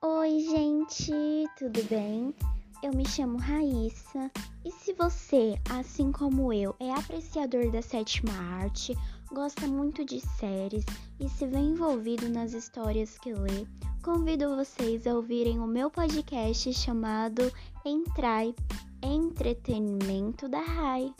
Oi, gente, tudo bem? Eu me chamo Raíssa e se você, assim como eu, é apreciador da sétima arte, gosta muito de séries e se vê envolvido nas histórias que lê, convido vocês a ouvirem o meu podcast chamado Entrai Entretenimento da Rai.